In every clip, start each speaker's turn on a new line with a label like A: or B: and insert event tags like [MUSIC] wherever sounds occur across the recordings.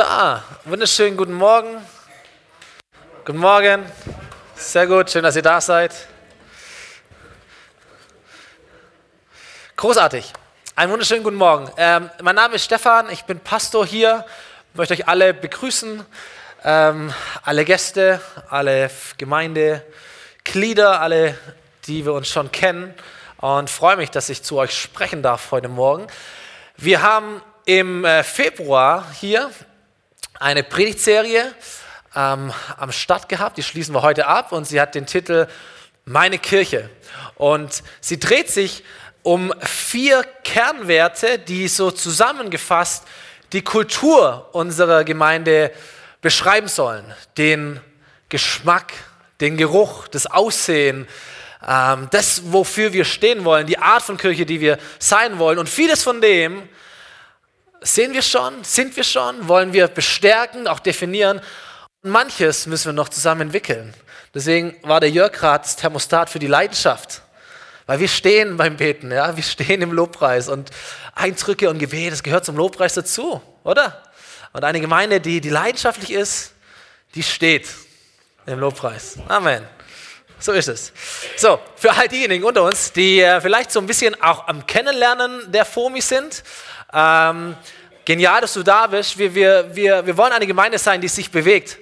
A: So, wunderschönen guten Morgen. Guten Morgen. Sehr gut, schön, dass ihr da seid. Großartig. Einen wunderschönen guten Morgen. Ähm, mein Name ist Stefan, ich bin Pastor hier. Ich möchte euch alle begrüßen, ähm, alle Gäste, alle Gemeindeglieder, alle, die wir uns schon kennen. Und freue mich, dass ich zu euch sprechen darf heute Morgen. Wir haben im äh, Februar hier eine Predigtserie ähm, am Start gehabt, die schließen wir heute ab und sie hat den Titel Meine Kirche. Und sie dreht sich um vier Kernwerte, die so zusammengefasst die Kultur unserer Gemeinde beschreiben sollen. Den Geschmack, den Geruch, das Aussehen, ähm, das, wofür wir stehen wollen, die Art von Kirche, die wir sein wollen. Und vieles von dem Sehen wir schon? Sind wir schon? Wollen wir bestärken, auch definieren? Und manches müssen wir noch zusammen entwickeln. Deswegen war der Jörg gerade Thermostat für die Leidenschaft. Weil wir stehen beim Beten, ja, wir stehen im Lobpreis und Eindrücke und Gebet, das gehört zum Lobpreis dazu, oder? Und eine Gemeinde, die, die leidenschaftlich ist, die steht im Lobpreis. Amen. So ist es. So, für all diejenigen unter uns, die äh, vielleicht so ein bisschen auch am Kennenlernen der FOMI sind, ähm, genial, dass du da bist. Wir, wir, wir, wir wollen eine Gemeinde sein, die sich bewegt.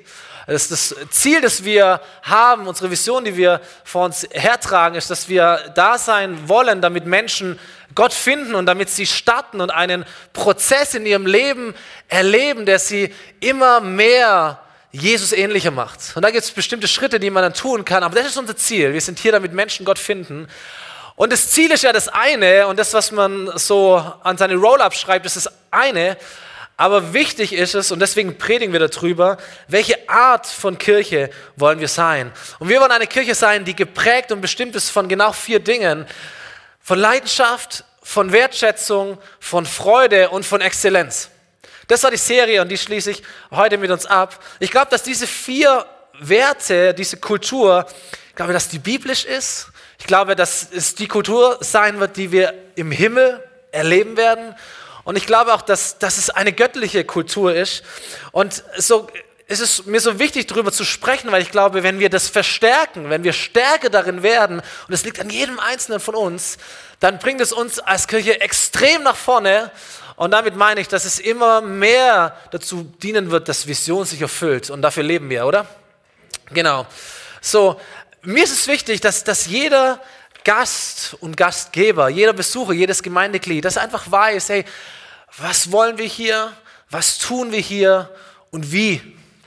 A: Das, das Ziel, das wir haben, unsere Vision, die wir vor uns hertragen, ist, dass wir da sein wollen, damit Menschen Gott finden und damit sie starten und einen Prozess in ihrem Leben erleben, der sie immer mehr Jesus ähnlicher macht. Und da gibt es bestimmte Schritte, die man dann tun kann. Aber das ist unser Ziel. Wir sind hier, damit Menschen Gott finden. Und das Ziel ist ja das eine und das, was man so an seine Roll-Up schreibt, ist das eine. Aber wichtig ist es, und deswegen predigen wir darüber, welche Art von Kirche wollen wir sein. Und wir wollen eine Kirche sein, die geprägt und bestimmt ist von genau vier Dingen. Von Leidenschaft, von Wertschätzung, von Freude und von Exzellenz. Das war die Serie und die schließe ich heute mit uns ab. Ich glaube, dass diese vier Werte, diese Kultur, ich glaube, dass die biblisch ist ich glaube, dass es die Kultur sein wird, die wir im Himmel erleben werden. Und ich glaube auch, dass, dass es eine göttliche Kultur ist. Und so ist es mir so wichtig, darüber zu sprechen, weil ich glaube, wenn wir das verstärken, wenn wir stärker darin werden, und es liegt an jedem Einzelnen von uns, dann bringt es uns als Kirche extrem nach vorne. Und damit meine ich, dass es immer mehr dazu dienen wird, dass Vision sich erfüllt. Und dafür leben wir, oder? Genau. So, mir ist es wichtig, dass, dass jeder Gast und Gastgeber, jeder Besucher, jedes Gemeindeglied, das einfach weiß, hey, was wollen wir hier, was tun wir hier und wie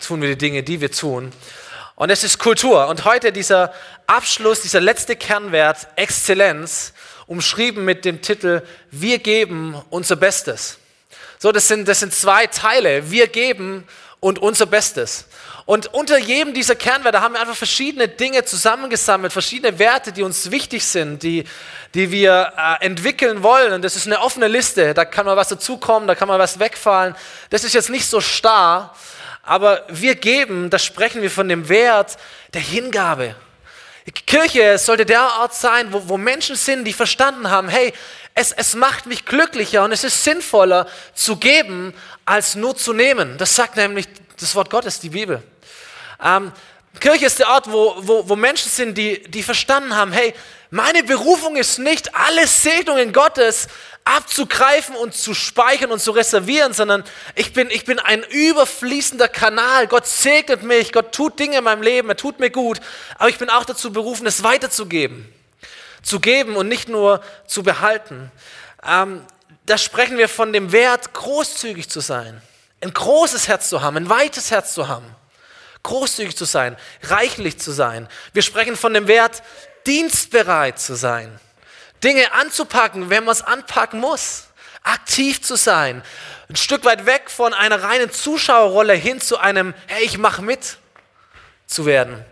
A: tun wir die Dinge, die wir tun. Und es ist Kultur. Und heute dieser Abschluss, dieser letzte Kernwert, Exzellenz, umschrieben mit dem Titel Wir geben unser Bestes. So, das sind, das sind zwei Teile. Wir geben und unser Bestes. Und unter jedem dieser Kernwerte haben wir einfach verschiedene Dinge zusammengesammelt, verschiedene Werte, die uns wichtig sind, die, die wir äh, entwickeln wollen. Und das ist eine offene Liste. Da kann mal was dazukommen, da kann mal was wegfallen. Das ist jetzt nicht so starr, aber wir geben, da sprechen wir von dem Wert der Hingabe. Die Kirche sollte der Ort sein, wo, wo Menschen sind, die verstanden haben, hey, es, es macht mich glücklicher und es ist sinnvoller zu geben, als nur zu nehmen. Das sagt nämlich das Wort Gottes, die Bibel. Ähm, Kirche ist der Ort, wo, wo, wo Menschen sind, die, die verstanden haben, hey, meine Berufung ist nicht, alle Segnungen Gottes abzugreifen und zu speichern und zu reservieren, sondern ich bin, ich bin ein überfließender Kanal. Gott segnet mich, Gott tut Dinge in meinem Leben, er tut mir gut, aber ich bin auch dazu berufen, es weiterzugeben. Zu geben und nicht nur zu behalten. Ähm, da sprechen wir von dem Wert, großzügig zu sein, ein großes Herz zu haben, ein weites Herz zu haben großzügig zu sein, reichlich zu sein. Wir sprechen von dem Wert, dienstbereit zu sein, Dinge anzupacken, wenn man es anpacken muss, aktiv zu sein, ein Stück weit weg von einer reinen Zuschauerrolle hin zu einem, hey, ich mach mit zu werden.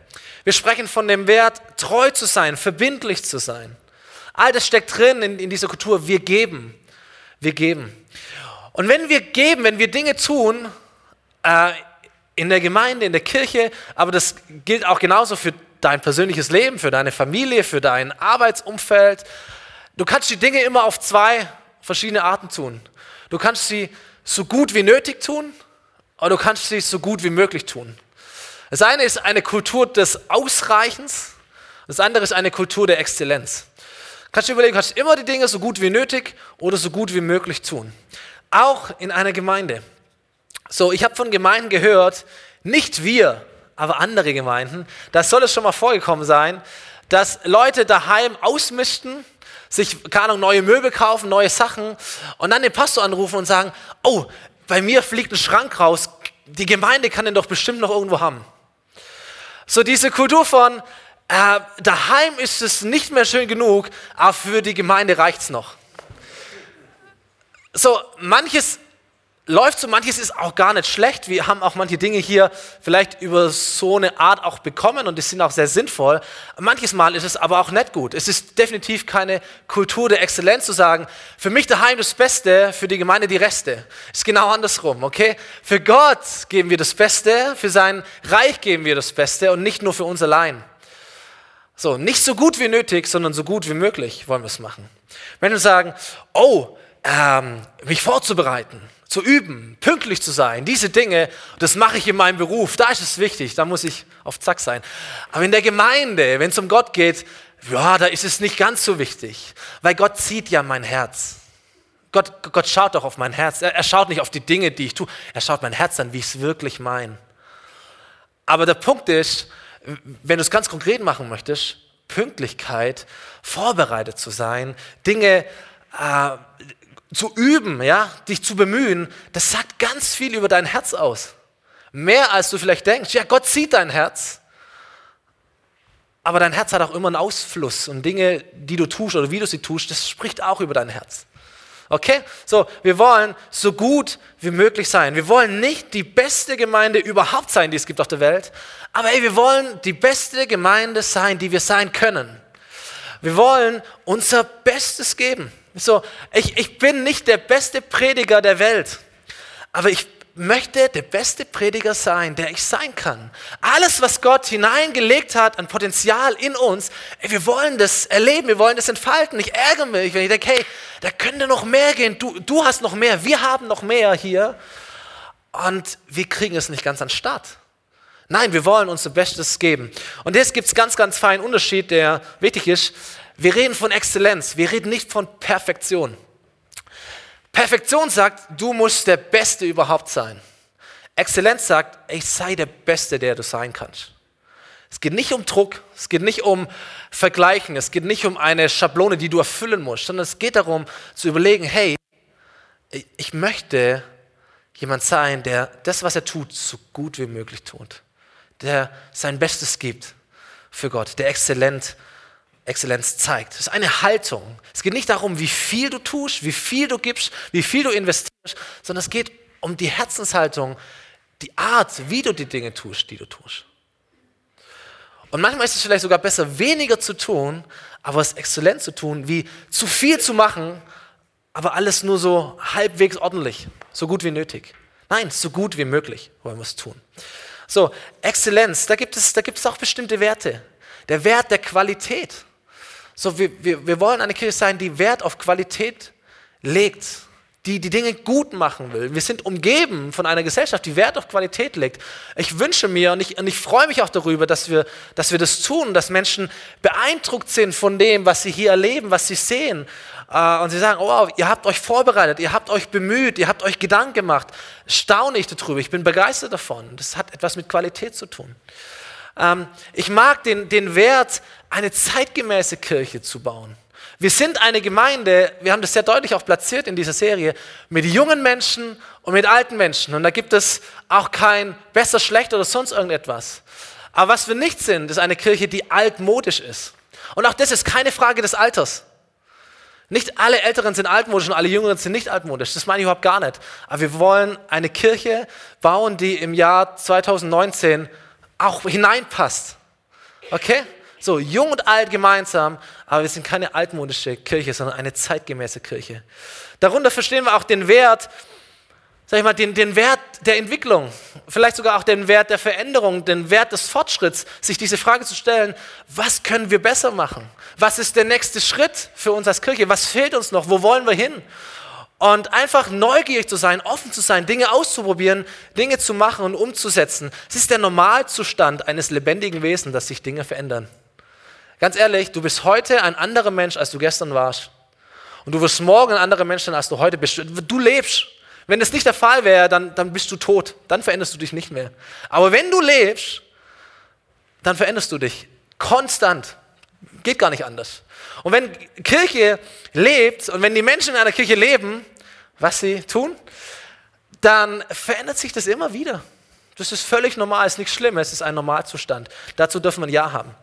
A: Wir sprechen von dem Wert, treu zu sein, verbindlich zu sein. All das steckt drin in, in dieser Kultur. Wir geben. Wir geben. Und wenn wir geben, wenn wir Dinge tun, äh, in der Gemeinde, in der Kirche, aber das gilt auch genauso für dein persönliches Leben, für deine Familie, für dein Arbeitsumfeld. Du kannst die Dinge immer auf zwei verschiedene Arten tun. Du kannst sie so gut wie nötig tun oder du kannst sie so gut wie möglich tun. Das eine ist eine Kultur des Ausreichens, das andere ist eine Kultur der Exzellenz. Kannst du überlegen, kannst du immer die Dinge so gut wie nötig oder so gut wie möglich tun. Auch in einer Gemeinde. So, ich habe von Gemeinden gehört, nicht wir, aber andere Gemeinden, da soll es schon mal vorgekommen sein, dass Leute daheim ausmischten, sich, keine Ahnung, neue Möbel kaufen, neue Sachen und dann den Pastor anrufen und sagen, oh, bei mir fliegt ein Schrank raus, die Gemeinde kann den doch bestimmt noch irgendwo haben. So diese Kultur von, äh, daheim ist es nicht mehr schön genug, aber für die Gemeinde reicht es noch. So, manches läuft so, manches ist auch gar nicht schlecht. Wir haben auch manche Dinge hier vielleicht über so eine Art auch bekommen und die sind auch sehr sinnvoll. Manches Mal ist es aber auch nicht gut. Es ist definitiv keine Kultur der Exzellenz zu sagen, für mich daheim das Beste, für die Gemeinde die Reste. Es ist genau andersrum, okay? Für Gott geben wir das Beste, für sein Reich geben wir das Beste und nicht nur für uns allein. So, nicht so gut wie nötig, sondern so gut wie möglich wollen wir es machen. Wenn wir sagen, oh, ähm, mich vorzubereiten, zu üben, pünktlich zu sein, diese Dinge, das mache ich in meinem Beruf, da ist es wichtig, da muss ich auf Zack sein. Aber in der Gemeinde, wenn es um Gott geht, ja, da ist es nicht ganz so wichtig, weil Gott sieht ja mein Herz. Gott, Gott schaut doch auf mein Herz. Er, er schaut nicht auf die Dinge, die ich tue. Er schaut mein Herz an, wie ich es wirklich meine. Aber der Punkt ist, wenn du es ganz konkret machen möchtest, Pünktlichkeit, vorbereitet zu sein, Dinge äh, zu üben, ja, dich zu bemühen, das sagt ganz viel über dein Herz aus. Mehr als du vielleicht denkst. Ja, Gott sieht dein Herz. Aber dein Herz hat auch immer einen Ausfluss und Dinge, die du tust oder wie du sie tust, das spricht auch über dein Herz. Okay? So, wir wollen so gut wie möglich sein. Wir wollen nicht die beste Gemeinde überhaupt sein, die es gibt auf der Welt, aber ey, wir wollen die beste Gemeinde sein, die wir sein können. Wir wollen unser Bestes geben. So, ich, ich bin nicht der beste Prediger der Welt, aber ich möchte der beste Prediger sein, der ich sein kann. Alles, was Gott hineingelegt hat an Potenzial in uns, ey, wir wollen das erleben, wir wollen das entfalten. Ich ärgere mich, wenn ich denke, hey, da könnte noch mehr gehen, du, du hast noch mehr, wir haben noch mehr hier und wir kriegen es nicht ganz an Start. Nein, wir wollen unser Bestes geben. Und jetzt gibt es ganz, ganz feinen Unterschied, der wichtig ist. Wir reden von Exzellenz, wir reden nicht von Perfektion. Perfektion sagt, du musst der Beste überhaupt sein. Exzellenz sagt, ich sei der Beste, der du sein kannst. Es geht nicht um Druck, es geht nicht um Vergleichen, es geht nicht um eine Schablone, die du erfüllen musst, sondern es geht darum zu überlegen, hey, ich möchte jemand sein, der das, was er tut, so gut wie möglich tut, der sein Bestes gibt für Gott, der exzellent ist Exzellenz zeigt. Es ist eine Haltung. Es geht nicht darum, wie viel du tust, wie viel du gibst, wie viel du investierst, sondern es geht um die Herzenshaltung, die Art, wie du die Dinge tust, die du tust. Und manchmal ist es vielleicht sogar besser, weniger zu tun, aber es exzellent zu tun, wie zu viel zu machen, aber alles nur so halbwegs ordentlich, so gut wie nötig. Nein, so gut wie möglich wollen wir es tun. So, Exzellenz, da gibt es, da gibt es auch bestimmte Werte. Der Wert der Qualität. So, wir, wir, wir wollen eine Kirche sein, die Wert auf Qualität legt, die die Dinge gut machen will. Wir sind umgeben von einer Gesellschaft, die Wert auf Qualität legt. Ich wünsche mir und ich, und ich freue mich auch darüber, dass wir, dass wir das tun, dass Menschen beeindruckt sind von dem, was sie hier erleben, was sie sehen. Äh, und sie sagen, oh, ihr habt euch vorbereitet, ihr habt euch bemüht, ihr habt euch Gedanken gemacht. Staune ich darüber, ich bin begeistert davon. Das hat etwas mit Qualität zu tun. Ähm, ich mag den, den Wert, eine zeitgemäße Kirche zu bauen. Wir sind eine Gemeinde, wir haben das sehr deutlich auch platziert in dieser Serie, mit jungen Menschen und mit alten Menschen. Und da gibt es auch kein besser, schlechter oder sonst irgendetwas. Aber was wir nicht sind, ist eine Kirche, die altmodisch ist. Und auch das ist keine Frage des Alters. Nicht alle Älteren sind altmodisch und alle Jüngeren sind nicht altmodisch. Das meine ich überhaupt gar nicht. Aber wir wollen eine Kirche bauen, die im Jahr 2019 auch hineinpasst. Okay? So, jung und alt gemeinsam, aber wir sind keine altmodische Kirche, sondern eine zeitgemäße Kirche. Darunter verstehen wir auch den Wert, sag ich mal, den, den Wert der Entwicklung, vielleicht sogar auch den Wert der Veränderung, den Wert des Fortschritts, sich diese Frage zu stellen, was können wir besser machen? Was ist der nächste Schritt für uns als Kirche? Was fehlt uns noch? Wo wollen wir hin? Und einfach neugierig zu sein, offen zu sein, Dinge auszuprobieren, Dinge zu machen und umzusetzen. Es ist der Normalzustand eines lebendigen Wesens, dass sich Dinge verändern. Ganz ehrlich, du bist heute ein anderer Mensch, als du gestern warst. Und du wirst morgen ein anderer Mensch sein, als du heute bist. Du lebst. Wenn das nicht der Fall wäre, dann, dann bist du tot. Dann veränderst du dich nicht mehr. Aber wenn du lebst, dann veränderst du dich. Konstant. Geht gar nicht anders. Und wenn Kirche lebt und wenn die Menschen in einer Kirche leben, was sie tun, dann verändert sich das immer wieder. Das ist völlig normal, ist nichts Schlimmes, es ist ein Normalzustand. Dazu dürfen wir ein Ja haben.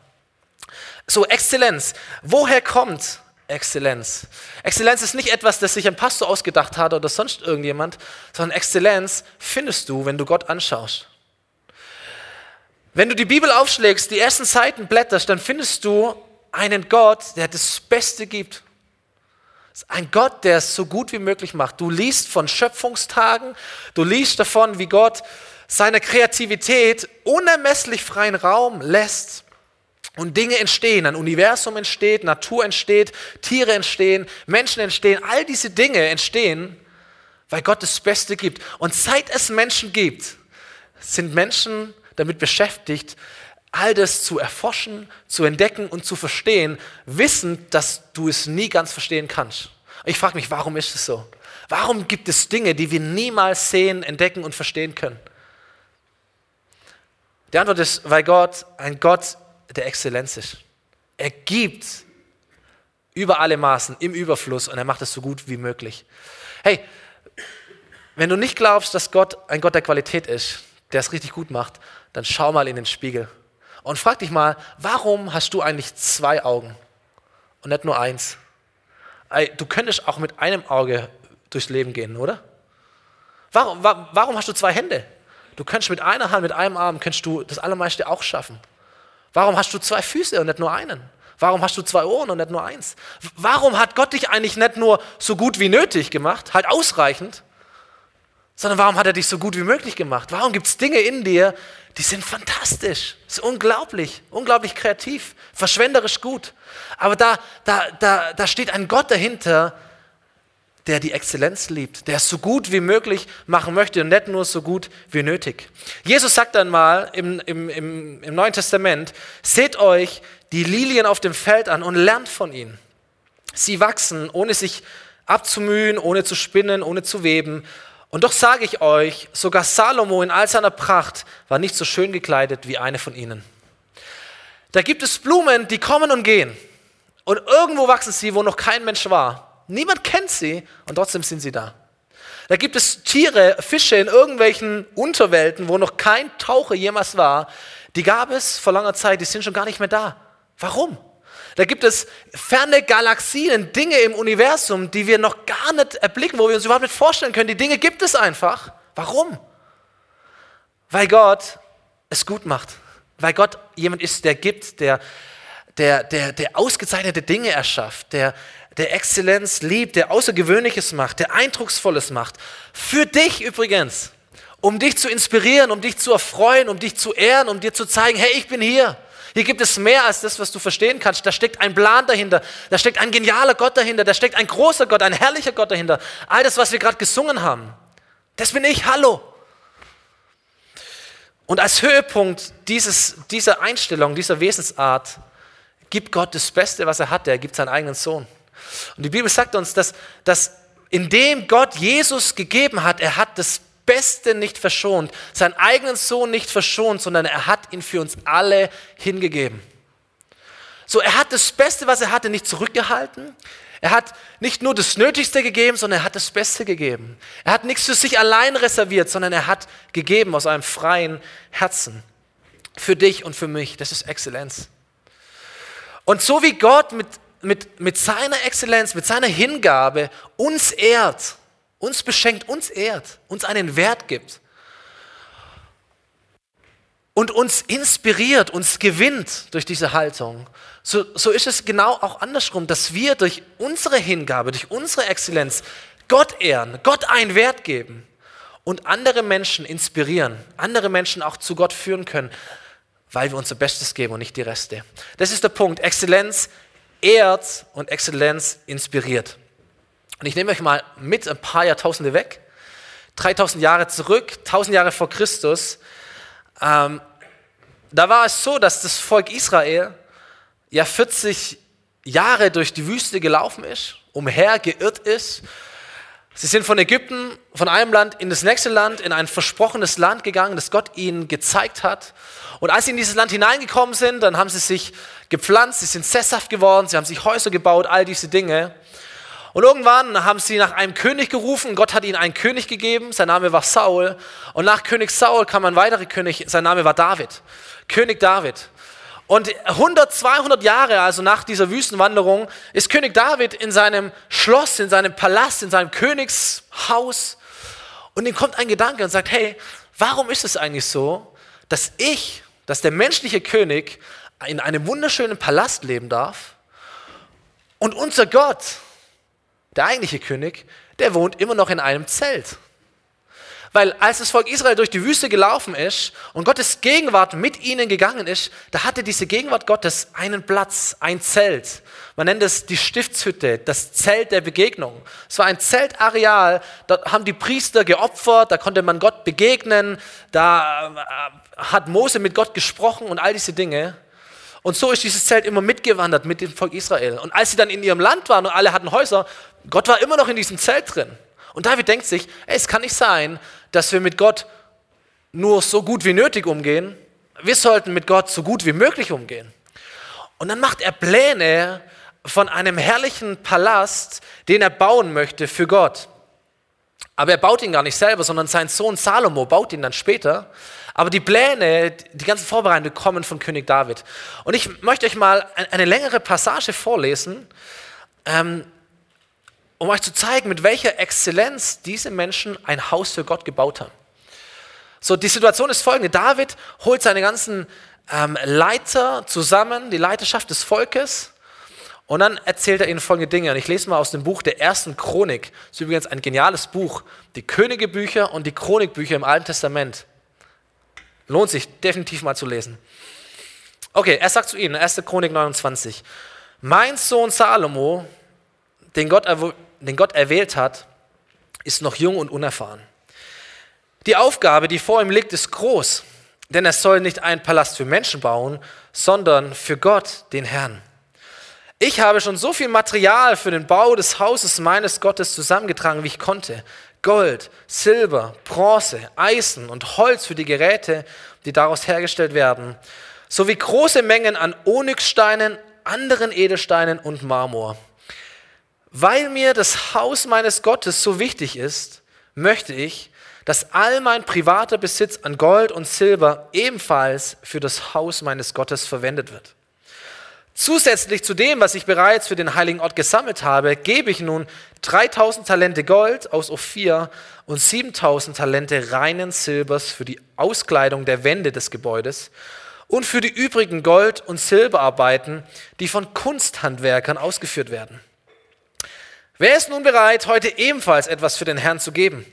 A: So, Exzellenz. Woher kommt Exzellenz? Exzellenz ist nicht etwas, das sich ein Pastor ausgedacht hat oder sonst irgendjemand, sondern Exzellenz findest du, wenn du Gott anschaust. Wenn du die Bibel aufschlägst, die ersten Seiten blätterst, dann findest du einen Gott, der das Beste gibt. Ein Gott, der es so gut wie möglich macht. Du liest von Schöpfungstagen, du liest davon, wie Gott seiner Kreativität unermesslich freien Raum lässt. Und Dinge entstehen, ein Universum entsteht, Natur entsteht, Tiere entstehen, Menschen entstehen, all diese Dinge entstehen, weil Gott das Beste gibt. Und seit es Menschen gibt, sind Menschen damit beschäftigt, all das zu erforschen, zu entdecken und zu verstehen, wissend, dass du es nie ganz verstehen kannst. Ich frage mich, warum ist es so? Warum gibt es Dinge, die wir niemals sehen, entdecken und verstehen können? Die Antwort ist, weil Gott ein Gott der Exzellenz ist. Er gibt über alle Maßen, im Überfluss und er macht es so gut wie möglich. Hey, wenn du nicht glaubst, dass Gott ein Gott der Qualität ist, der es richtig gut macht, dann schau mal in den Spiegel und frag dich mal, warum hast du eigentlich zwei Augen und nicht nur eins? Du könntest auch mit einem Auge durchs Leben gehen, oder? Warum, warum hast du zwei Hände? Du könntest mit einer Hand, mit einem Arm, könntest du das Allermeiste auch schaffen. Warum hast du zwei Füße und nicht nur einen? Warum hast du zwei Ohren und nicht nur eins? Warum hat Gott dich eigentlich nicht nur so gut wie nötig gemacht, halt ausreichend, sondern warum hat er dich so gut wie möglich gemacht? Warum gibt es Dinge in dir, die sind fantastisch. Ist unglaublich, unglaublich kreativ, verschwenderisch gut. Aber da, da, da, da steht ein Gott dahinter, der die Exzellenz liebt, der es so gut wie möglich machen möchte und nicht nur so gut wie nötig. Jesus sagt dann mal im, im, im, im Neuen Testament, seht euch die Lilien auf dem Feld an und lernt von ihnen. Sie wachsen, ohne sich abzumühen, ohne zu spinnen, ohne zu weben. Und doch sage ich euch, sogar Salomo in all seiner Pracht war nicht so schön gekleidet wie eine von ihnen. Da gibt es Blumen, die kommen und gehen. Und irgendwo wachsen sie, wo noch kein Mensch war. Niemand kennt sie und trotzdem sind sie da. Da gibt es Tiere, Fische in irgendwelchen Unterwelten, wo noch kein Taucher jemals war. Die gab es vor langer Zeit, die sind schon gar nicht mehr da. Warum? Da gibt es ferne Galaxien, Dinge im Universum, die wir noch gar nicht erblicken, wo wir uns überhaupt nicht vorstellen können. Die Dinge gibt es einfach. Warum? Weil Gott es gut macht. Weil Gott jemand ist, der gibt, der, der, der, der ausgezeichnete Dinge erschafft, der, der Exzellenz liebt, der Außergewöhnliches macht, der Eindrucksvolles macht. Für dich übrigens, um dich zu inspirieren, um dich zu erfreuen, um dich zu ehren, um dir zu zeigen, hey, ich bin hier. Hier gibt es mehr als das, was du verstehen kannst. Da steckt ein Plan dahinter. Da steckt ein genialer Gott dahinter. Da steckt ein großer Gott, ein herrlicher Gott dahinter. All das, was wir gerade gesungen haben. Das bin ich. Hallo. Und als Höhepunkt dieses, dieser Einstellung, dieser Wesensart, gibt Gott das Beste, was er hatte. Er gibt seinen eigenen Sohn. Und die Bibel sagt uns, dass, dass indem Gott Jesus gegeben hat, er hat das Beste nicht verschont, seinen eigenen Sohn nicht verschont, sondern er hat ihn für uns alle hingegeben. So, er hat das Beste, was er hatte, nicht zurückgehalten. Er hat nicht nur das Nötigste gegeben, sondern er hat das Beste gegeben. Er hat nichts für sich allein reserviert, sondern er hat gegeben aus einem freien Herzen. Für dich und für mich. Das ist Exzellenz. Und so wie Gott mit, mit, mit seiner Exzellenz, mit seiner Hingabe uns ehrt, uns beschenkt, uns ehrt, uns einen Wert gibt und uns inspiriert, uns gewinnt durch diese Haltung, so, so ist es genau auch andersrum, dass wir durch unsere Hingabe, durch unsere Exzellenz Gott ehren, Gott einen Wert geben und andere Menschen inspirieren, andere Menschen auch zu Gott führen können, weil wir unser Bestes geben und nicht die Reste. Das ist der Punkt. Exzellenz ehrt und Exzellenz inspiriert. Und ich nehme euch mal mit ein paar Jahrtausende weg. 3000 Jahre zurück, 1000 Jahre vor Christus. Ähm, da war es so, dass das Volk Israel ja 40 Jahre durch die Wüste gelaufen ist, umhergeirrt ist. Sie sind von Ägypten, von einem Land in das nächste Land, in ein versprochenes Land gegangen, das Gott ihnen gezeigt hat. Und als sie in dieses Land hineingekommen sind, dann haben sie sich gepflanzt, sie sind sesshaft geworden, sie haben sich Häuser gebaut, all diese Dinge. Und irgendwann haben sie nach einem König gerufen. Gott hat ihnen einen König gegeben. Sein Name war Saul. Und nach König Saul kam ein weiterer König. Sein Name war David. König David. Und 100, 200 Jahre, also nach dieser Wüstenwanderung, ist König David in seinem Schloss, in seinem Palast, in seinem Königshaus. Und ihm kommt ein Gedanke und sagt, hey, warum ist es eigentlich so, dass ich, dass der menschliche König in einem wunderschönen Palast leben darf und unser Gott, der eigentliche König, der wohnt immer noch in einem Zelt? Weil als das Volk Israel durch die Wüste gelaufen ist und Gottes Gegenwart mit ihnen gegangen ist, da hatte diese Gegenwart Gottes einen Platz, ein Zelt. Man nennt es die Stiftshütte, das Zelt der Begegnung. Es war ein Zeltareal, da haben die Priester geopfert, da konnte man Gott begegnen, da äh, hat Mose mit Gott gesprochen und all diese Dinge. Und so ist dieses Zelt immer mitgewandert mit dem Volk Israel. Und als sie dann in ihrem Land waren und alle hatten Häuser, Gott war immer noch in diesem Zelt drin. Und David denkt sich, ey, es kann nicht sein, dass wir mit Gott nur so gut wie nötig umgehen. Wir sollten mit Gott so gut wie möglich umgehen. Und dann macht er Pläne von einem herrlichen Palast, den er bauen möchte für Gott. Aber er baut ihn gar nicht selber, sondern sein Sohn Salomo baut ihn dann später. Aber die Pläne, die ganzen Vorbereitungen kommen von König David. Und ich möchte euch mal eine längere Passage vorlesen, ähm, um euch zu zeigen, mit welcher Exzellenz diese Menschen ein Haus für Gott gebaut haben. So, die Situation ist folgende. David holt seine ganzen ähm, Leiter zusammen, die Leiterschaft des Volkes, und dann erzählt er ihnen folgende Dinge. Und ich lese mal aus dem Buch der ersten Chronik. Das ist übrigens ein geniales Buch. Die Königebücher und die Chronikbücher im Alten Testament. Lohnt sich definitiv mal zu lesen. Okay, er sagt zu ihnen, 1. Chronik 29. Mein Sohn Salomo, den Gott den Gott erwählt hat, ist noch jung und unerfahren. Die Aufgabe, die vor ihm liegt, ist groß, denn er soll nicht einen Palast für Menschen bauen, sondern für Gott, den Herrn. Ich habe schon so viel Material für den Bau des Hauses meines Gottes zusammengetragen, wie ich konnte. Gold, Silber, Bronze, Eisen und Holz für die Geräte, die daraus hergestellt werden, sowie große Mengen an Onyxsteinen, anderen Edelsteinen und Marmor. Weil mir das Haus meines Gottes so wichtig ist, möchte ich, dass all mein privater Besitz an Gold und Silber ebenfalls für das Haus meines Gottes verwendet wird. Zusätzlich zu dem, was ich bereits für den heiligen Ort gesammelt habe, gebe ich nun 3000 Talente Gold aus Ophir und 7000 Talente reinen Silbers für die Auskleidung der Wände des Gebäudes und für die übrigen Gold- und Silberarbeiten, die von Kunsthandwerkern ausgeführt werden. Wer ist nun bereit, heute ebenfalls etwas für den Herrn zu geben?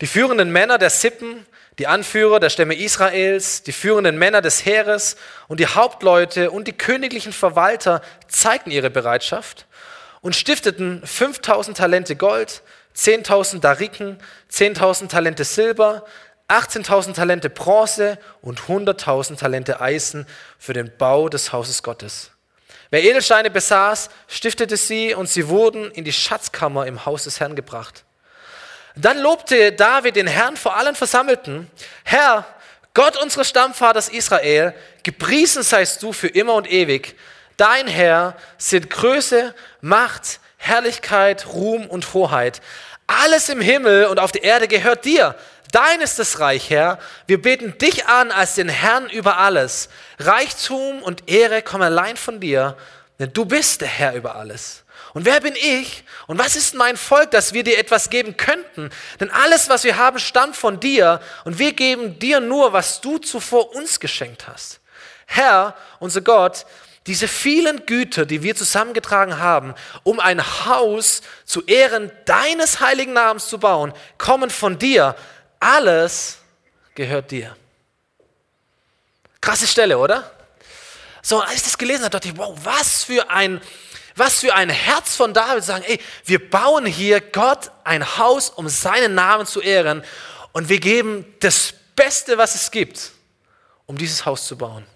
A: Die führenden Männer der Sippen, die Anführer der Stämme Israels, die führenden Männer des Heeres und die Hauptleute und die königlichen Verwalter zeigten ihre Bereitschaft und stifteten 5000 Talente Gold, 10.000 Dariken, 10.000 Talente Silber, 18.000 Talente Bronze und 100.000 Talente Eisen für den Bau des Hauses Gottes. Wer Edelsteine besaß, stiftete sie und sie wurden in die Schatzkammer im Haus des Herrn gebracht. Dann lobte David den Herrn vor allen Versammelten. Herr, Gott unseres Stammvaters Israel, gepriesen seist du für immer und ewig. Dein Herr sind Größe, Macht, Herrlichkeit, Ruhm und Hoheit. Alles im Himmel und auf der Erde gehört dir. Dein ist das Reich, Herr. Wir beten dich an als den Herrn über alles. Reichtum und Ehre kommen allein von dir, denn du bist der Herr über alles. Und wer bin ich und was ist mein Volk, dass wir dir etwas geben könnten? Denn alles, was wir haben, stammt von dir und wir geben dir nur, was du zuvor uns geschenkt hast. Herr, unser Gott, diese vielen Güter, die wir zusammengetragen haben, um ein Haus zu Ehren deines heiligen Namens zu bauen, kommen von dir. Alles gehört dir. Krasse Stelle, oder? So, als ich das gelesen habe, dachte ich, wow, was für ein, Was für ein Herz von David sagen, ey, wir bauen hier Gott ein Haus, um seinen Namen zu ehren und wir geben das Beste, was es gibt, um dieses Haus zu bauen.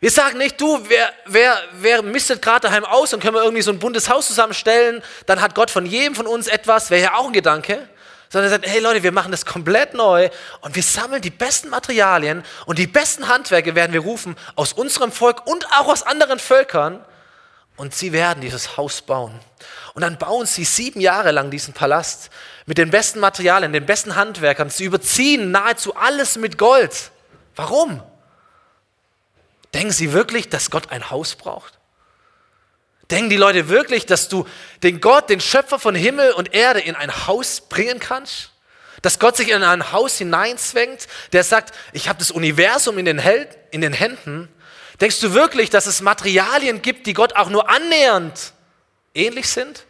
A: Wir sagen nicht, du, wer, wer, wer mistet gerade daheim aus und können wir irgendwie so ein buntes Haus zusammenstellen, dann hat Gott von jedem von uns etwas, wäre ja auch ein Gedanke. Sondern er sagt, hey Leute, wir machen das komplett neu und wir sammeln die besten Materialien und die besten Handwerke werden wir rufen aus unserem Volk und auch aus anderen Völkern und sie werden dieses Haus bauen. Und dann bauen sie sieben Jahre lang diesen Palast mit den besten Materialien, den besten Handwerkern. Sie überziehen nahezu alles mit Gold. Warum? Denken sie wirklich, dass Gott ein Haus braucht? Denken die Leute wirklich, dass du den Gott, den Schöpfer von Himmel und Erde in ein Haus bringen kannst? Dass Gott sich in ein Haus hineinzwängt, der sagt, ich habe das Universum in den, Hel in den Händen. Denkst du wirklich, dass es Materialien gibt, die Gott auch nur annähernd ähnlich sind?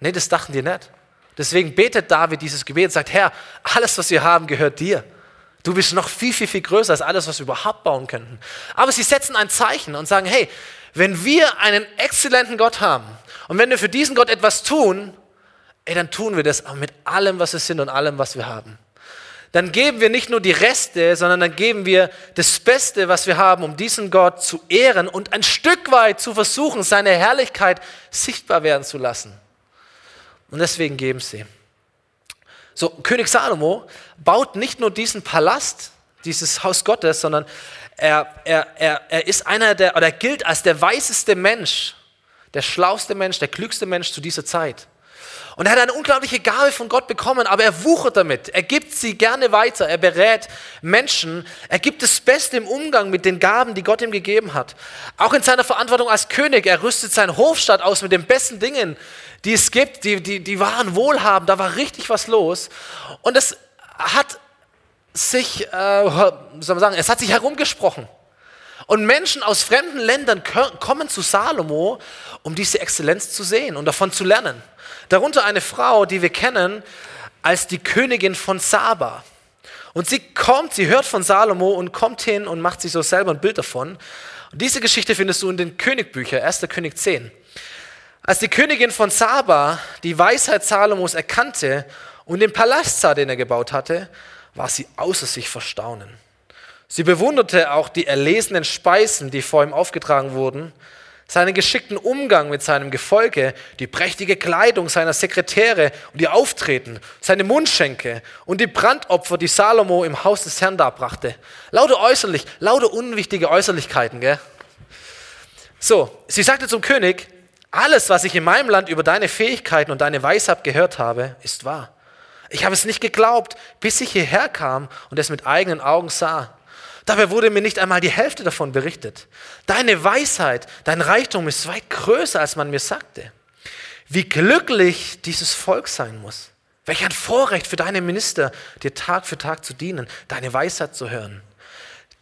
A: Nee, das dachten die nicht. Deswegen betet David dieses Gebet und sagt, Herr, alles, was wir haben, gehört dir. Du bist noch viel, viel, viel größer als alles, was wir überhaupt bauen könnten. Aber sie setzen ein Zeichen und sagen, hey, wenn wir einen exzellenten Gott haben und wenn wir für diesen Gott etwas tun, ey, dann tun wir das mit allem, was wir sind und allem, was wir haben. Dann geben wir nicht nur die Reste, sondern dann geben wir das Beste, was wir haben, um diesen Gott zu ehren und ein Stück weit zu versuchen, seine Herrlichkeit sichtbar werden zu lassen. Und deswegen geben sie. So, König Salomo baut nicht nur diesen Palast, dieses Haus Gottes, sondern er, er, er, er ist einer der, oder gilt als der weiseste Mensch, der schlauste Mensch, der klügste Mensch zu dieser Zeit. Und er hat eine unglaubliche Gabe von Gott bekommen, aber er wuchert damit. Er gibt sie gerne weiter. Er berät Menschen. Er gibt das Beste im Umgang mit den Gaben, die Gott ihm gegeben hat. Auch in seiner Verantwortung als König. Er rüstet seinen Hofstaat aus mit den besten Dingen, die es gibt. Die, die, die waren wohlhabend. Da war richtig was los. Und es hat sich, äh, soll man sagen, es hat sich herumgesprochen. Und Menschen aus fremden Ländern kommen zu Salomo, um diese Exzellenz zu sehen und davon zu lernen. Darunter eine Frau, die wir kennen als die Königin von Saba. Und sie kommt, sie hört von Salomo und kommt hin und macht sich so selber ein Bild davon. Und diese Geschichte findest du in den Königbüchern, 1. König 10. Als die Königin von Saba die Weisheit Salomos erkannte und den Palast sah, den er gebaut hatte, war sie außer sich vor Staunen. Sie bewunderte auch die erlesenen Speisen, die vor ihm aufgetragen wurden, seinen geschickten Umgang mit seinem Gefolge, die prächtige Kleidung seiner Sekretäre und ihr Auftreten, seine Mundschenke und die Brandopfer, die Salomo im Haus des Herrn darbrachte. Lauter äußerlich, lauter unwichtige Äußerlichkeiten, gell? So, sie sagte zum König, alles, was ich in meinem Land über deine Fähigkeiten und deine Weisheit gehört habe, ist wahr. Ich habe es nicht geglaubt, bis ich hierher kam und es mit eigenen Augen sah. Dabei wurde mir nicht einmal die Hälfte davon berichtet. Deine Weisheit, dein Reichtum ist weit größer, als man mir sagte. Wie glücklich dieses Volk sein muss. Welch ein Vorrecht für deine Minister, dir Tag für Tag zu dienen, deine Weisheit zu hören.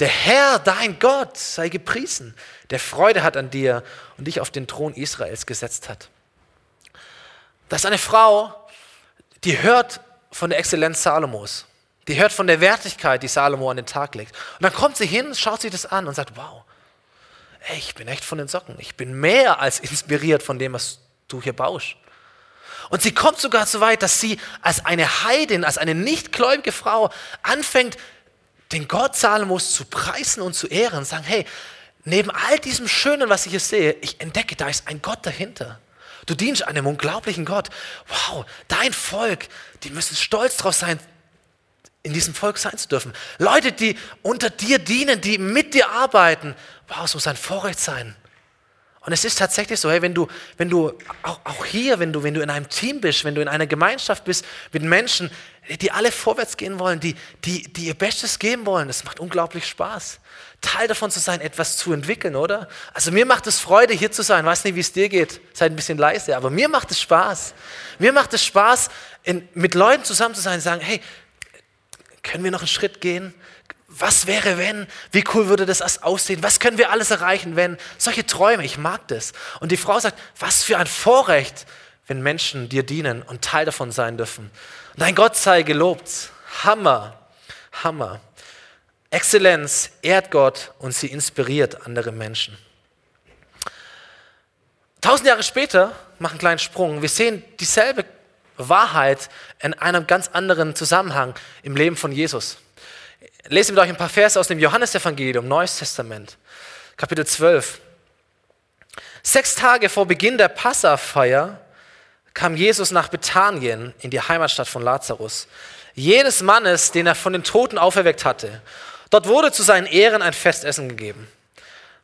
A: Der Herr, dein Gott, sei gepriesen, der Freude hat an dir und dich auf den Thron Israels gesetzt hat. Das ist eine Frau, die hört von der Exzellenz Salomos. Die hört von der Wertigkeit, die Salomo an den Tag legt. Und dann kommt sie hin, schaut sich das an und sagt, wow, ey, ich bin echt von den Socken. Ich bin mehr als inspiriert von dem, was du hier baust. Und sie kommt sogar so weit, dass sie als eine Heidin, als eine nichtgläubige Frau anfängt, den Gott Salomos zu preisen und zu ehren und sagen, hey, neben all diesem Schönen, was ich hier sehe, ich entdecke, da ist ein Gott dahinter. Du dienst einem unglaublichen Gott. Wow, dein Volk, die müssen stolz drauf sein, in diesem Volk sein zu dürfen. Leute, die unter dir dienen, die mit dir arbeiten. Wow, es muss ein Vorrecht sein. Und es ist tatsächlich so, hey, wenn du, wenn du auch, auch hier, wenn du, wenn du in einem Team bist, wenn du in einer Gemeinschaft bist mit Menschen, die alle vorwärts gehen wollen, die, die, die ihr Bestes geben wollen, das macht unglaublich Spaß. Teil davon zu sein, etwas zu entwickeln, oder? Also mir macht es Freude, hier zu sein. Weiß nicht, wie es dir geht. Seid ein bisschen leise, aber mir macht es Spaß. Mir macht es Spaß, in, mit Leuten zusammen zu sein und sagen, hey, können wir noch einen Schritt gehen? Was wäre, wenn? Wie cool würde das aussehen? Was können wir alles erreichen, wenn? Solche Träume, ich mag das. Und die Frau sagt, was für ein Vorrecht, wenn Menschen dir dienen und Teil davon sein dürfen. Dein Gott sei gelobt. Hammer, Hammer. Exzellenz ehrt Gott und sie inspiriert andere Menschen. Tausend Jahre später, machen einen kleinen Sprung, wir sehen dieselbe Wahrheit in einem ganz anderen Zusammenhang im Leben von Jesus. Lesen wir euch ein paar Verse aus dem Johannesevangelium, Neues Testament, Kapitel 12. Sechs Tage vor Beginn der Passafeier kam Jesus nach Bethanien in die Heimatstadt von Lazarus, jenes Mannes, den er von den Toten auferweckt hatte. Dort wurde zu seinen Ehren ein Festessen gegeben.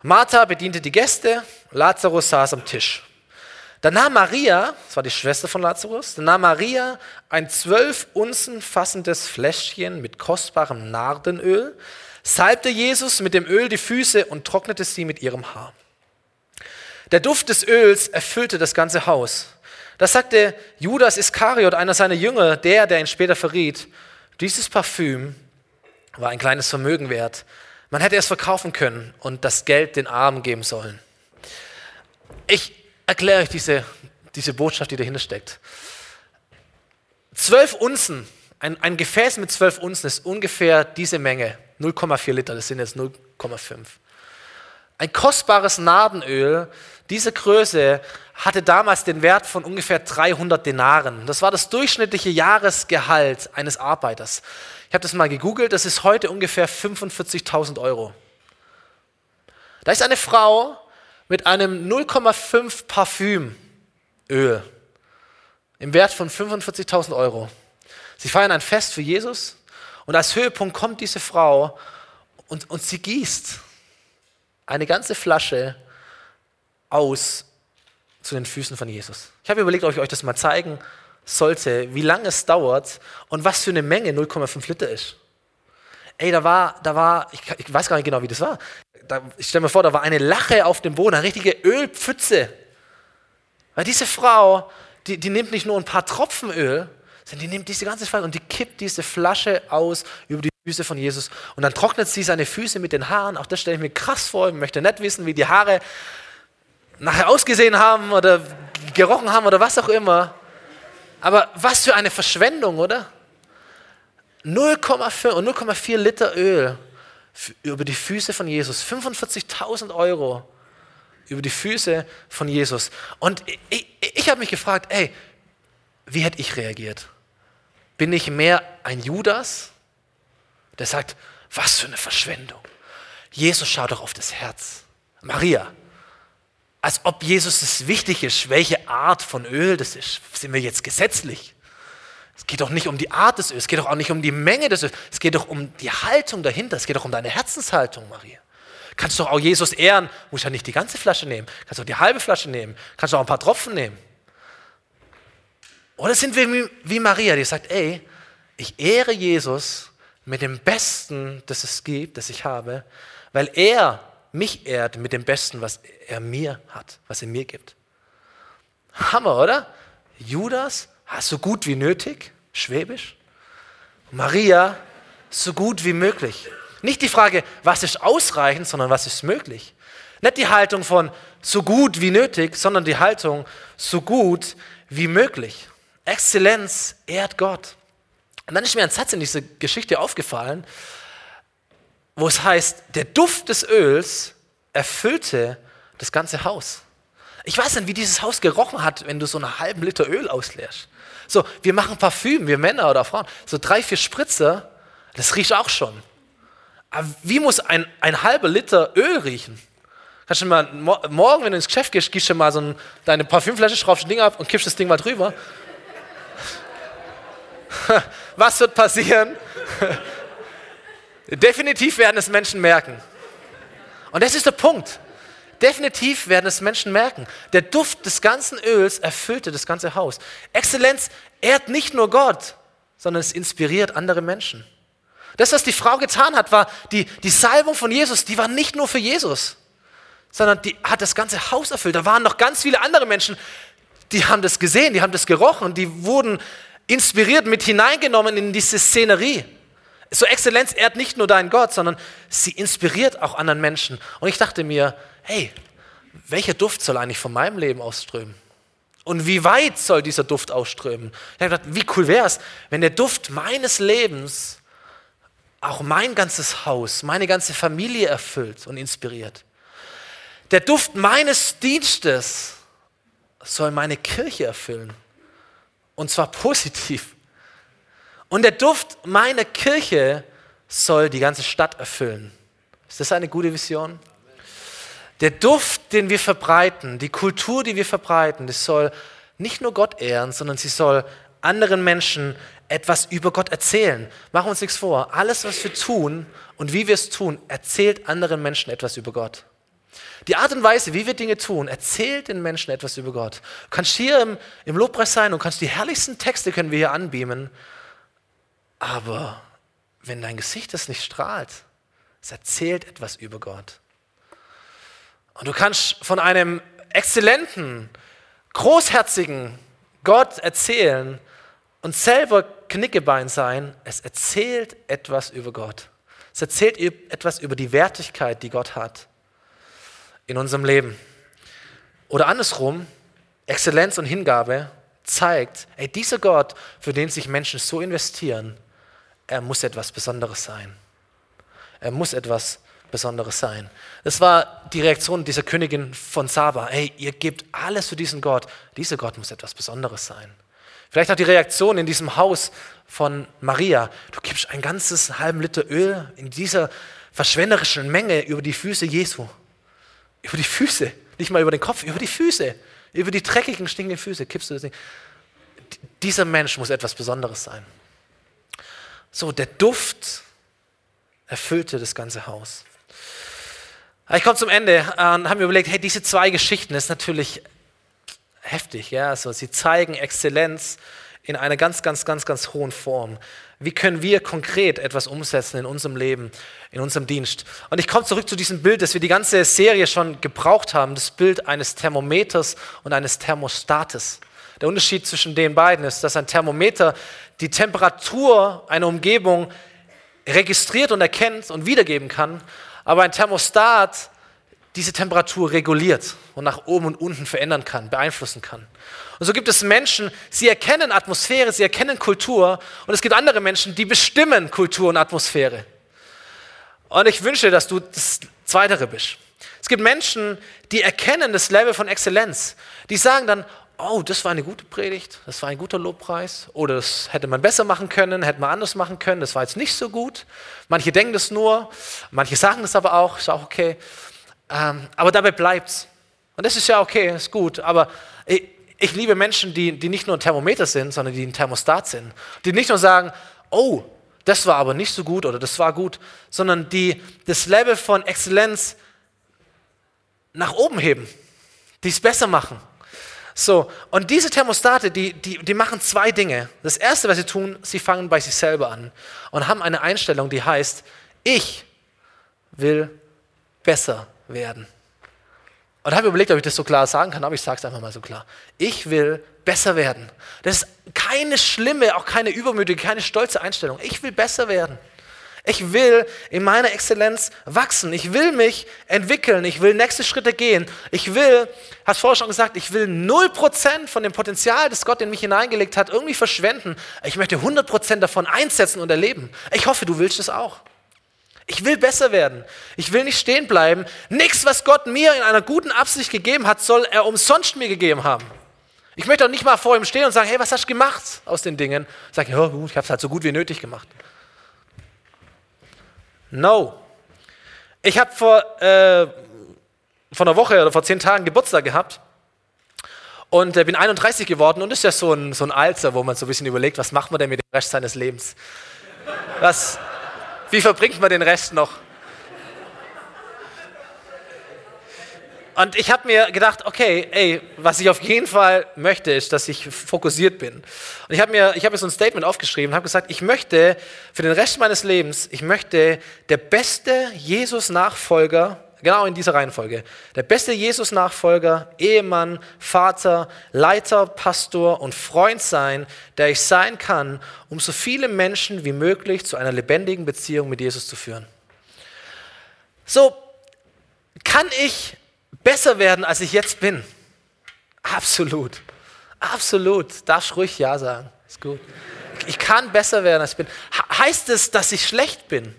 A: Martha bediente die Gäste, Lazarus saß am Tisch. Da nahm Maria, das war die Schwester von Lazarus, da nahm Maria ein zwölf Unzen fassendes Fläschchen mit kostbarem Nardenöl, salbte Jesus mit dem Öl die Füße und trocknete sie mit ihrem Haar. Der Duft des Öls erfüllte das ganze Haus. Das sagte Judas Iskariot, einer seiner Jünger, der, der ihn später verriet. Dieses Parfüm war ein kleines Vermögen wert. Man hätte es verkaufen können und das Geld den Armen geben sollen. Ich erkläre euch diese, diese Botschaft, die dahinter steckt. Zwölf Unzen, ein, ein Gefäß mit zwölf Unzen ist ungefähr diese Menge, 0,4 Liter, das sind jetzt 0,5. Ein kostbares Nardenöl diese Größe hatte damals den Wert von ungefähr 300 Denaren. Das war das durchschnittliche Jahresgehalt eines Arbeiters. Ich habe das mal gegoogelt, das ist heute ungefähr 45.000 Euro. Da ist eine Frau mit einem 0,5 Parfümöl im Wert von 45.000 Euro. Sie feiern ein Fest für Jesus und als Höhepunkt kommt diese Frau und, und sie gießt eine ganze Flasche aus zu den Füßen von Jesus. Ich habe überlegt, ob ich euch das mal zeigen sollte, wie lange es dauert und was für eine Menge 0,5 Liter ist. Ey, da war, da war, ich, ich weiß gar nicht genau, wie das war. Da, ich stelle mir vor, da war eine Lache auf dem Boden, eine richtige Ölpfütze. Weil diese Frau, die, die nimmt nicht nur ein paar Tropfen Öl, sondern die nimmt diese ganze Flasche und die kippt diese Flasche aus über die Füße von Jesus. Und dann trocknet sie seine Füße mit den Haaren. Auch das stelle ich mir krass vor. Ich möchte nicht wissen, wie die Haare nachher ausgesehen haben oder gerochen haben oder was auch immer. Aber was für eine Verschwendung, oder? 0,5 und 0,4 Liter Öl über die Füße von Jesus. 45.000 Euro über die Füße von Jesus. Und ich, ich, ich habe mich gefragt, ey, wie hätte ich reagiert? Bin ich mehr ein Judas, der sagt, was für eine Verschwendung. Jesus schaut doch auf das Herz. Maria, als ob Jesus es wichtig ist, welche Art von Öl das ist. Sind wir jetzt gesetzlich? Es geht doch nicht um die Art des Öls, es geht doch auch nicht um die Menge des Öls, es geht doch um die Haltung dahinter, es geht doch um deine Herzenshaltung, Maria. Kannst du doch auch Jesus ehren, musst ja nicht die ganze Flasche nehmen, kannst du auch die halbe Flasche nehmen, kannst du auch ein paar Tropfen nehmen. Oder sind wir wie Maria, die sagt, ey, ich ehre Jesus mit dem Besten, das es gibt, das ich habe, weil er mich ehrt mit dem Besten, was er mir hat, was er mir gibt. Hammer, oder? Judas, so gut wie nötig, schwäbisch. Maria, so gut wie möglich. Nicht die Frage, was ist ausreichend, sondern was ist möglich. Nicht die Haltung von so gut wie nötig, sondern die Haltung so gut wie möglich. Exzellenz ehrt Gott. Und dann ist mir ein Satz in dieser Geschichte aufgefallen, wo es heißt, der Duft des Öls erfüllte das ganze Haus. Ich weiß nicht, wie dieses Haus gerochen hat, wenn du so einen halben Liter Öl ausleerst. So, wir machen Parfüm, wir Männer oder Frauen. So drei, vier Spritzer, das riecht auch schon. Aber wie muss ein, ein halber Liter Öl riechen? Kannst du mal, morgen, wenn du ins Geschäft gehst, gehst du mal so ein, deine Parfümflasche, schraubst ein Ding ab und kippst das Ding mal drüber. [LAUGHS] Was wird passieren? [LAUGHS] Definitiv werden es Menschen merken. Und das ist der Punkt. Definitiv werden es Menschen merken. Der Duft des ganzen Öls erfüllte das ganze Haus. Exzellenz ehrt nicht nur Gott, sondern es inspiriert andere Menschen. Das, was die Frau getan hat, war die, die Salbung von Jesus, die war nicht nur für Jesus, sondern die hat das ganze Haus erfüllt. Da waren noch ganz viele andere Menschen, die haben das gesehen, die haben das gerochen, die wurden inspiriert, mit hineingenommen in diese Szenerie. So Exzellenz ehrt nicht nur deinen Gott, sondern sie inspiriert auch anderen Menschen. Und ich dachte mir, hey, welcher Duft soll eigentlich von meinem Leben ausströmen? Und wie weit soll dieser Duft ausströmen? Ich habe gedacht, wie cool wäre es, wenn der Duft meines Lebens auch mein ganzes Haus, meine ganze Familie erfüllt und inspiriert. Der Duft meines Dienstes soll meine Kirche erfüllen. Und zwar positiv. Und der Duft meiner Kirche soll die ganze Stadt erfüllen. Ist das eine gute Vision? Der Duft, den wir verbreiten, die Kultur, die wir verbreiten, das soll nicht nur Gott ehren, sondern sie soll anderen Menschen etwas über Gott erzählen. Machen wir uns nichts vor. Alles, was wir tun und wie wir es tun, erzählt anderen Menschen etwas über Gott. Die Art und Weise, wie wir Dinge tun, erzählt den Menschen etwas über Gott. Du kannst hier im, im Lobpreis sein und kannst die herrlichsten Texte können wir hier anbeamen. Aber wenn dein Gesicht das nicht strahlt, es erzählt etwas über Gott. Und du kannst von einem exzellenten, großherzigen Gott erzählen und selber Knickebein sein. Es erzählt etwas über Gott. Es erzählt etwas über die Wertigkeit, die Gott hat in unserem Leben. Oder andersrum, Exzellenz und Hingabe zeigt, ey, dieser Gott, für den sich Menschen so investieren, er muss etwas Besonderes sein. Er muss etwas Besonderes sein. Das war die Reaktion dieser Königin von Saba. Ey, ihr gebt alles für diesen Gott. Dieser Gott muss etwas Besonderes sein. Vielleicht auch die Reaktion in diesem Haus von Maria. Du gibst ein ganzes halben Liter Öl in dieser verschwenderischen Menge über die Füße Jesu. Über die Füße, nicht mal über den Kopf, über die Füße, über die dreckigen, stinkenden Füße kippst du das nicht. Dieser Mensch muss etwas Besonderes sein. So, der Duft erfüllte das ganze Haus. Ich komme zum Ende und habe mir überlegt, hey, diese zwei Geschichten ist natürlich heftig, ja, also sie zeigen Exzellenz in einer ganz, ganz, ganz, ganz hohen Form. Wie können wir konkret etwas umsetzen in unserem Leben, in unserem Dienst? Und ich komme zurück zu diesem Bild, das wir die ganze Serie schon gebraucht haben, das Bild eines Thermometers und eines Thermostates. Der Unterschied zwischen den beiden ist, dass ein Thermometer die Temperatur einer Umgebung registriert und erkennt und wiedergeben kann, aber ein Thermostat diese Temperatur reguliert und nach oben und unten verändern kann, beeinflussen kann. Und so gibt es Menschen, sie erkennen Atmosphäre, sie erkennen Kultur und es gibt andere Menschen, die bestimmen Kultur und Atmosphäre. Und ich wünsche, dass du das Zweitere bist. Es gibt Menschen, die erkennen das Level von Exzellenz. Die sagen dann, oh, das war eine gute Predigt, das war ein guter Lobpreis oder das hätte man besser machen können, hätte man anders machen können, das war jetzt nicht so gut. Manche denken das nur, manche sagen das aber auch, ist auch okay. Ähm, aber dabei bleibt's. Und das ist ja okay, ist gut, aber ich, ich liebe Menschen, die, die nicht nur ein Thermometer sind, sondern die ein Thermostat sind. Die nicht nur sagen, oh, das war aber nicht so gut oder das war gut, sondern die das Level von Exzellenz nach oben heben, die es besser machen. So, und diese Thermostate, die, die, die machen zwei Dinge. Das erste, was sie tun, sie fangen bei sich selber an und haben eine Einstellung, die heißt, ich will besser werden. Und habe überlegt, ob ich das so klar sagen kann, aber ich sage es einfach mal so klar. Ich will besser werden. Das ist keine schlimme, auch keine übermütige, keine stolze Einstellung. Ich will besser werden. Ich will in meiner Exzellenz wachsen. Ich will mich entwickeln. Ich will nächste Schritte gehen. Ich will, hast vorher schon gesagt, ich will 0% von dem Potenzial, das Gott in mich hineingelegt hat, irgendwie verschwenden. Ich möchte 100% davon einsetzen und erleben. Ich hoffe, du willst es auch. Ich will besser werden. Ich will nicht stehen bleiben. Nichts, was Gott mir in einer guten Absicht gegeben hat, soll er umsonst mir gegeben haben. Ich möchte auch nicht mal vor ihm stehen und sagen, hey, was hast du gemacht aus den Dingen? Sag ich, ja gut, ich habe es halt so gut wie nötig gemacht. No. Ich habe vor, äh, vor einer Woche oder vor zehn Tagen Geburtstag gehabt und äh, bin 31 geworden und ist ja so ein, so ein Alter, wo man so ein bisschen überlegt, was macht man denn mit dem Rest seines Lebens? Was, wie verbringt man den Rest noch? Und ich habe mir gedacht, okay, ey, was ich auf jeden Fall möchte, ist, dass ich fokussiert bin. Und ich habe mir, ich habe so ein Statement aufgeschrieben, habe gesagt, ich möchte für den Rest meines Lebens, ich möchte der beste Jesus-Nachfolger Genau in dieser Reihenfolge. Der beste Jesus-Nachfolger, Ehemann, Vater, Leiter, Pastor und Freund sein, der ich sein kann, um so viele Menschen wie möglich zu einer lebendigen Beziehung mit Jesus zu führen. So, kann ich besser werden, als ich jetzt bin? Absolut. Absolut. Darfst ruhig Ja sagen. Ist gut. Ich kann besser werden, als ich bin. Heißt es, dass ich schlecht bin?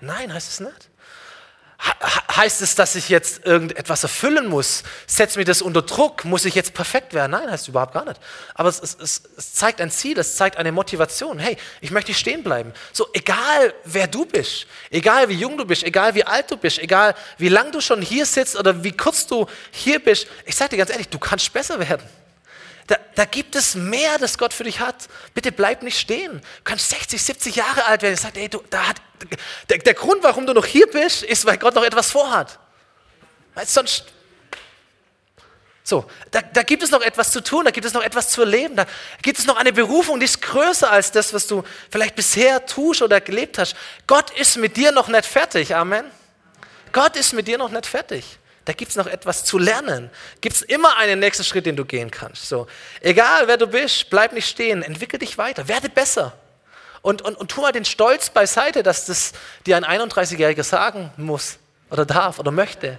A: Nein, heißt es nicht. Heißt es, dass ich jetzt irgendetwas erfüllen muss? Setzt mir das unter Druck? Muss ich jetzt perfekt werden? Nein, heißt überhaupt gar nicht. Aber es, es, es zeigt ein Ziel, es zeigt eine Motivation. Hey, ich möchte stehen bleiben. So, egal wer du bist, egal wie jung du bist, egal wie alt du bist, egal wie lang du schon hier sitzt oder wie kurz du hier bist, ich sage dir ganz ehrlich, du kannst besser werden. Da, da, gibt es mehr, das Gott für dich hat. Bitte bleib nicht stehen. Du kannst 60, 70 Jahre alt werden. Sagt, ey, du, da hat, der, der, Grund, warum du noch hier bist, ist, weil Gott noch etwas vorhat. Weil sonst. So, da, da gibt es noch etwas zu tun, da gibt es noch etwas zu erleben, da gibt es noch eine Berufung, die ist größer als das, was du vielleicht bisher tust oder gelebt hast. Gott ist mit dir noch nicht fertig. Amen. Gott ist mit dir noch nicht fertig. Da gibt es noch etwas zu lernen. Gibt es immer einen nächsten Schritt, den du gehen kannst. So, egal wer du bist, bleib nicht stehen, entwickel dich weiter, werde besser. Und, und, und tu mal den Stolz beiseite, dass das dir ein 31-Jähriger sagen muss oder darf oder möchte.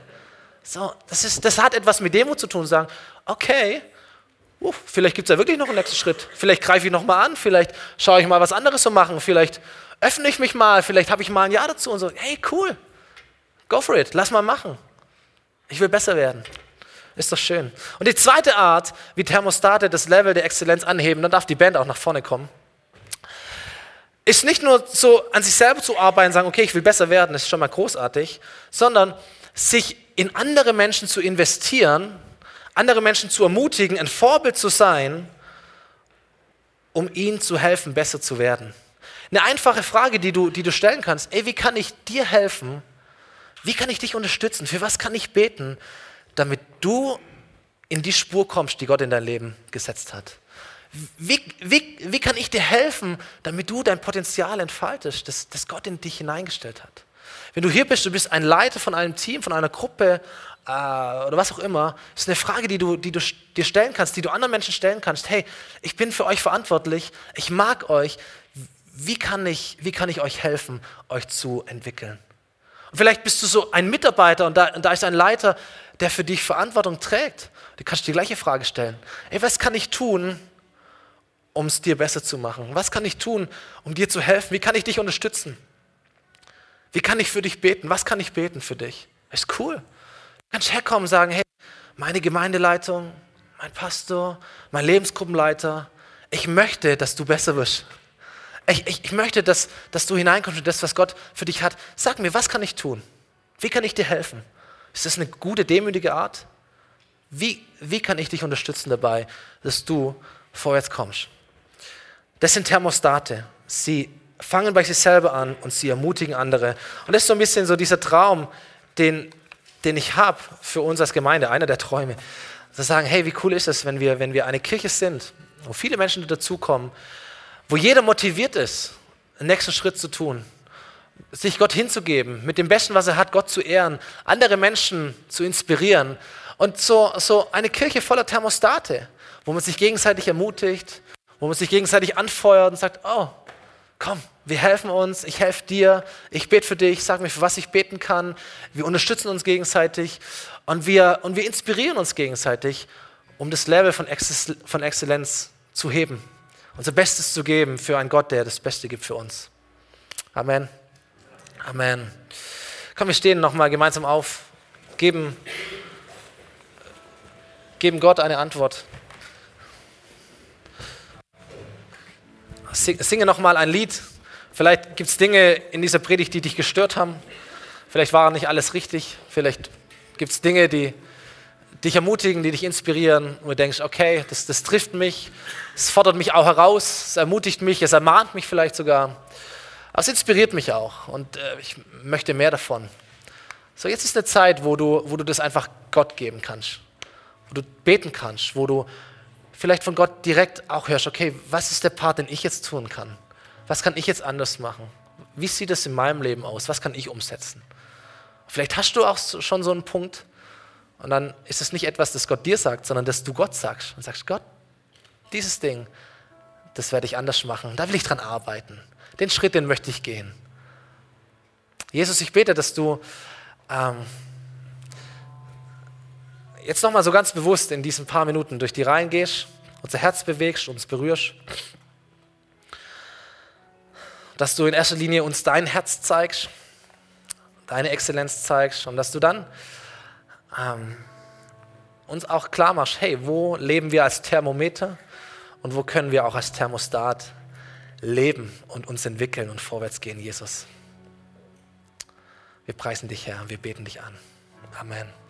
A: So, das, ist, das hat etwas mit Demut zu tun, sagen, okay, uh, vielleicht gibt es ja wirklich noch einen nächsten Schritt. Vielleicht greife ich nochmal an, vielleicht schaue ich mal was anderes zu machen, vielleicht öffne ich mich mal, vielleicht habe ich mal ein Jahr dazu und so, hey, cool, go for it, lass mal machen. Ich will besser werden. Ist doch schön. Und die zweite Art, wie Thermostate das Level der Exzellenz anheben, dann darf die Band auch nach vorne kommen, ist nicht nur so an sich selber zu arbeiten sagen, okay, ich will besser werden, ist schon mal großartig, sondern sich in andere Menschen zu investieren, andere Menschen zu ermutigen, ein Vorbild zu sein, um ihnen zu helfen, besser zu werden. Eine einfache Frage, die du, die du stellen kannst, ey, wie kann ich dir helfen, wie kann ich dich unterstützen? Für was kann ich beten, damit du in die Spur kommst, die Gott in dein Leben gesetzt hat? Wie, wie, wie kann ich dir helfen, damit du dein Potenzial entfaltest, das, das Gott in dich hineingestellt hat? Wenn du hier bist, du bist ein Leiter von einem Team, von einer Gruppe äh, oder was auch immer, ist eine Frage, die du, die du dir stellen kannst, die du anderen Menschen stellen kannst. Hey, ich bin für euch verantwortlich, ich mag euch. Wie kann ich, wie kann ich euch helfen, euch zu entwickeln? Und vielleicht bist du so ein Mitarbeiter und da, und da ist ein Leiter, der für dich Verantwortung trägt. Du kannst die gleiche Frage stellen. Ey, was kann ich tun, um es dir besser zu machen? Was kann ich tun, um dir zu helfen? Wie kann ich dich unterstützen? Wie kann ich für dich beten? Was kann ich beten für dich? Das ist cool. Du kannst herkommen und sagen, hey, meine Gemeindeleitung, mein Pastor, mein Lebensgruppenleiter, ich möchte, dass du besser wirst. Ich, ich, ich möchte, dass, dass du hineinkommst in das, was Gott für dich hat. Sag mir, was kann ich tun? Wie kann ich dir helfen? Ist das eine gute, demütige Art? Wie, wie kann ich dich unterstützen dabei, dass du vorwärts kommst? Das sind Thermostate. Sie fangen bei sich selber an und sie ermutigen andere. Und das ist so ein bisschen so dieser Traum, den, den ich habe für uns als Gemeinde, einer der Träume. Zu sagen, hey, wie cool ist es, wenn wir, wenn wir eine Kirche sind, wo viele Menschen dazukommen, wo jeder motiviert ist, den nächsten Schritt zu tun, sich Gott hinzugeben, mit dem Besten, was er hat, Gott zu ehren, andere Menschen zu inspirieren. Und so, so eine Kirche voller Thermostate, wo man sich gegenseitig ermutigt, wo man sich gegenseitig anfeuert und sagt, oh, komm, wir helfen uns, ich helfe dir, ich bete für dich, sag mir, für was ich beten kann, wir unterstützen uns gegenseitig und wir, und wir inspirieren uns gegenseitig, um das Level von, Exzellenz zu heben unser Bestes zu geben für einen Gott, der das Beste gibt für uns. Amen. Amen. Komm, wir stehen nochmal gemeinsam auf, geben, geben Gott eine Antwort. Singe nochmal ein Lied. Vielleicht gibt es Dinge in dieser Predigt, die dich gestört haben. Vielleicht war nicht alles richtig. Vielleicht gibt es Dinge, die dich ermutigen, die dich inspirieren und du denkst, okay, das, das trifft mich, es fordert mich auch heraus, es ermutigt mich, es ermahnt mich vielleicht sogar. Aber es inspiriert mich auch und äh, ich möchte mehr davon. So, jetzt ist eine Zeit, wo du, wo du das einfach Gott geben kannst, wo du beten kannst, wo du vielleicht von Gott direkt auch hörst, okay, was ist der Part, den ich jetzt tun kann? Was kann ich jetzt anders machen? Wie sieht es in meinem Leben aus? Was kann ich umsetzen? Vielleicht hast du auch schon so einen Punkt, und dann ist es nicht etwas, das Gott dir sagt, sondern das du Gott sagst. Und sagst, Gott, dieses Ding, das werde ich anders machen. Da will ich dran arbeiten. Den Schritt, den möchte ich gehen. Jesus, ich bete, dass du ähm, jetzt nochmal so ganz bewusst in diesen paar Minuten durch die Reihen gehst, unser Herz bewegst, uns berührst. Dass du in erster Linie uns dein Herz zeigst, deine Exzellenz zeigst und dass du dann ähm, uns auch klar machst, hey, wo leben wir als Thermometer und wo können wir auch als Thermostat leben und uns entwickeln und vorwärts gehen, Jesus. Wir preisen dich, Herr, wir beten dich an. Amen.